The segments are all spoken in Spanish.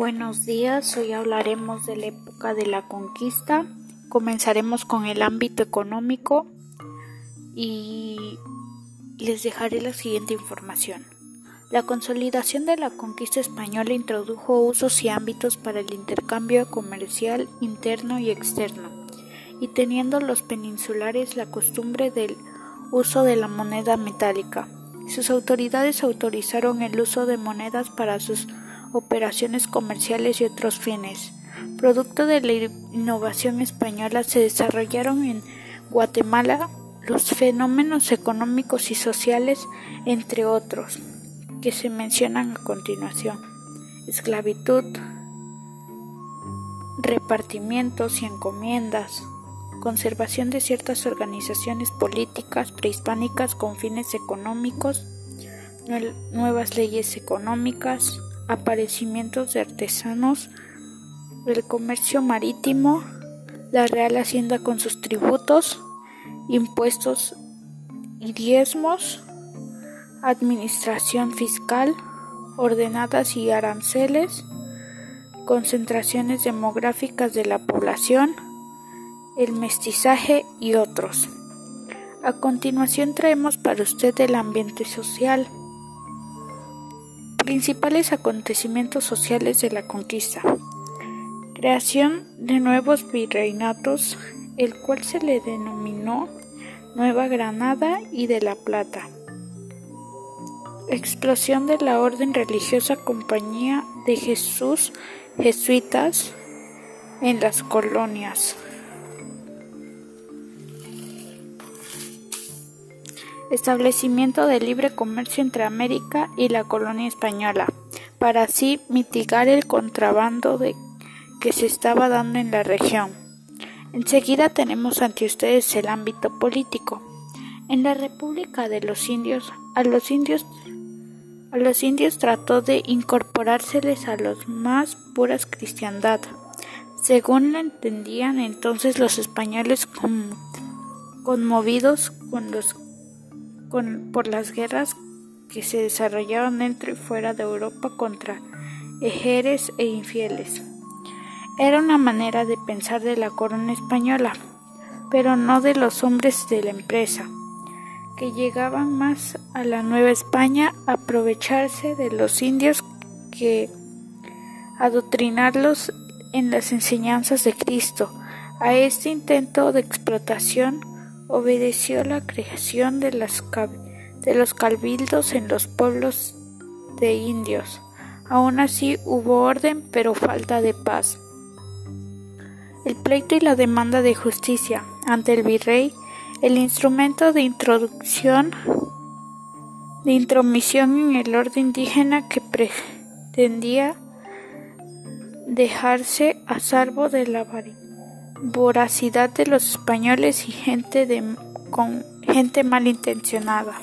Buenos días, hoy hablaremos de la época de la conquista. Comenzaremos con el ámbito económico y les dejaré la siguiente información. La consolidación de la conquista española introdujo usos y ámbitos para el intercambio comercial interno y externo, y teniendo los peninsulares la costumbre del uso de la moneda metálica. Sus autoridades autorizaron el uso de monedas para sus operaciones comerciales y otros fines. Producto de la innovación española se desarrollaron en Guatemala los fenómenos económicos y sociales, entre otros, que se mencionan a continuación. Esclavitud, repartimientos y encomiendas, conservación de ciertas organizaciones políticas prehispánicas con fines económicos, nuevas leyes económicas, aparecimientos de artesanos, el comercio marítimo, la Real Hacienda con sus tributos, impuestos y diezmos, administración fiscal, ordenadas y aranceles, concentraciones demográficas de la población, el mestizaje y otros. A continuación traemos para usted el ambiente social. Principales acontecimientos sociales de la conquista. Creación de nuevos virreinatos, el cual se le denominó Nueva Granada y de la Plata. Explosión de la orden religiosa Compañía de Jesús jesuitas en las colonias. Establecimiento de libre comercio entre América y la colonia española, para así mitigar el contrabando que se estaba dando en la región. Enseguida tenemos ante ustedes el ámbito político. En la República de los Indios, a los indios a los indios trató de incorporárseles a los más puras cristiandad, según lo entendían entonces los españoles conmovidos con los por las guerras que se desarrollaban dentro y fuera de Europa contra ejeres e infieles. Era una manera de pensar de la corona española, pero no de los hombres de la empresa, que llegaban más a la Nueva España a aprovecharse de los indios que adoctrinarlos en las enseñanzas de Cristo. A este intento de explotación obedeció la creación de, los cabildos en los pueblos de indios. Aún así hubo orden, pero falta de paz. El pleito y la demanda de justicia ante el virrey, el instrumento de introducción, de intromisión en el orden indígena que pretendía dejarse a salvo de la voracidad de los españoles y gente con gente malintencionada.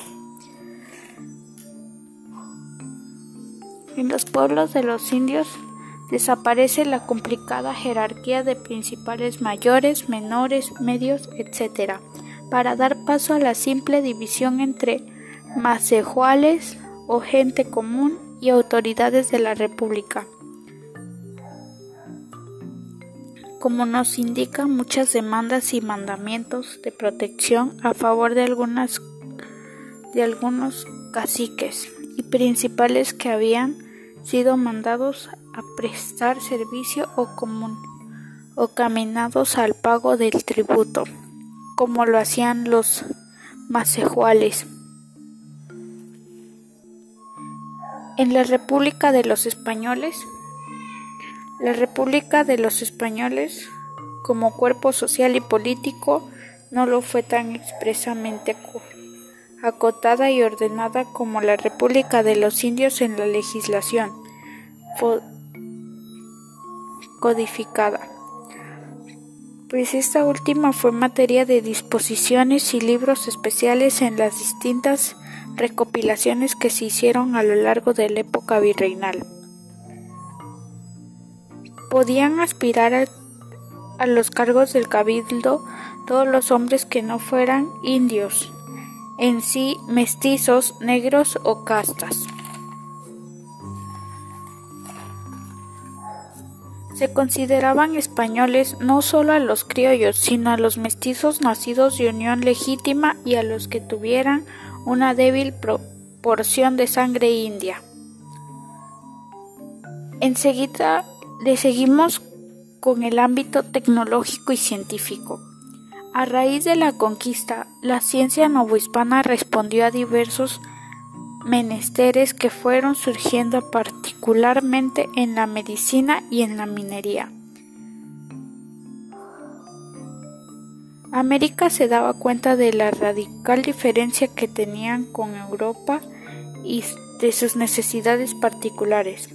En los pueblos de los indios desaparece la complicada jerarquía de principales mayores, menores, medios, etc., para dar paso a la simple división entre macejuales o gente común y autoridades de la República. Como nos indican muchas demandas y mandamientos de protección a favor de algunas de algunos caciques y principales que habían sido mandados a prestar servicio o o caminados al pago del tributo, como lo hacían los macejuales. En la República de los Españoles la República de los Españoles, como cuerpo social y político, no lo fue tan expresamente acotada y ordenada como la República de los Indios en la legislación codificada, pues esta última fue materia de disposiciones y libros especiales en las distintas recopilaciones que se hicieron a lo largo de la época virreinal podían aspirar a, los cargos del cabildo todos los hombres que no fueran indios, en sí mestizos, negros o castas. Se consideraban españoles no solo a los criollos, sino a los mestizos nacidos de unión legítima y a los que tuvieran una débil proporción de sangre india. Enseguida le seguimos con el ámbito tecnológico y científico. A raíz de la conquista, la ciencia novohispana respondió a diversos menesteres que fueron surgiendo particularmente en la medicina y en la minería. América se daba cuenta de la radical diferencia que tenían con Europa y de sus necesidades particulares.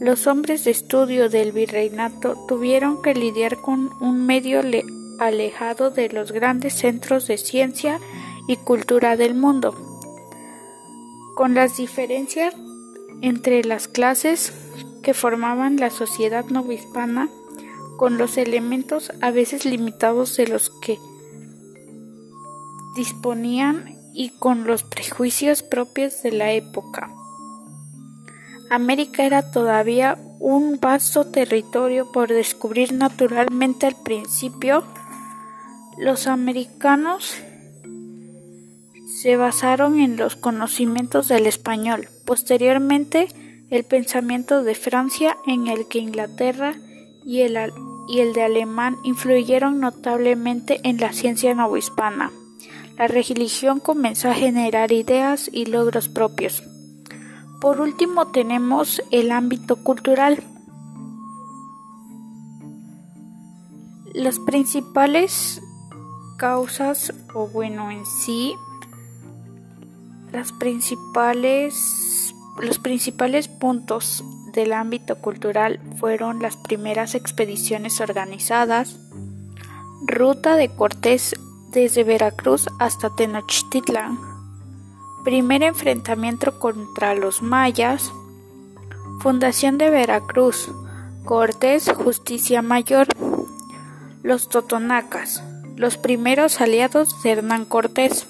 Los hombres de estudio del virreinato tuvieron que lidiar con un medio alejado de los grandes centros de ciencia y cultura del mundo con las diferencias entre las clases que formaban la sociedad novohispana, con los elementos a veces limitados de los que disponían y con los prejuicios propios de la época. América era todavía un vasto territorio por descubrir naturalmente al principio. Los americanos se basaron en los conocimientos del español, posteriormente el pensamiento de Francia en el que Inglaterra y el, y el de alemán influyeron notablemente en la ciencia novohispana. La religión comenzó a generar ideas y logros propios. Por último tenemos el ámbito cultural. Las principales causas, o bueno, en sí, las principales, los principales puntos del ámbito cultural fueron las primeras expediciones organizadas, ruta de Cortés desde Veracruz hasta Tenochtitlan, primer enfrentamiento contra los mayas, fundación de Veracruz, Cortés, Justicia Mayor, los totonacas, los primeros aliados de Hernán Cortés.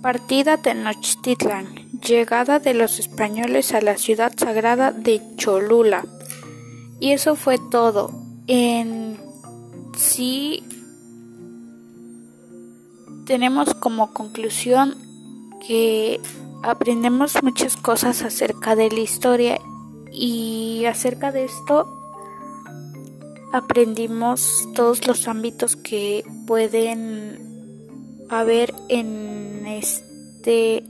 Partida Tenochtitlan, llegada de los españoles a la ciudad sagrada de Cholula. Y eso fue todo. En sí tenemos como conclusión que aprendemos muchas cosas acerca de la historia y acerca de esto aprendimos todos los ámbitos que pueden haber en este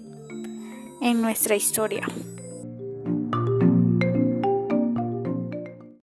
en nuestra historia.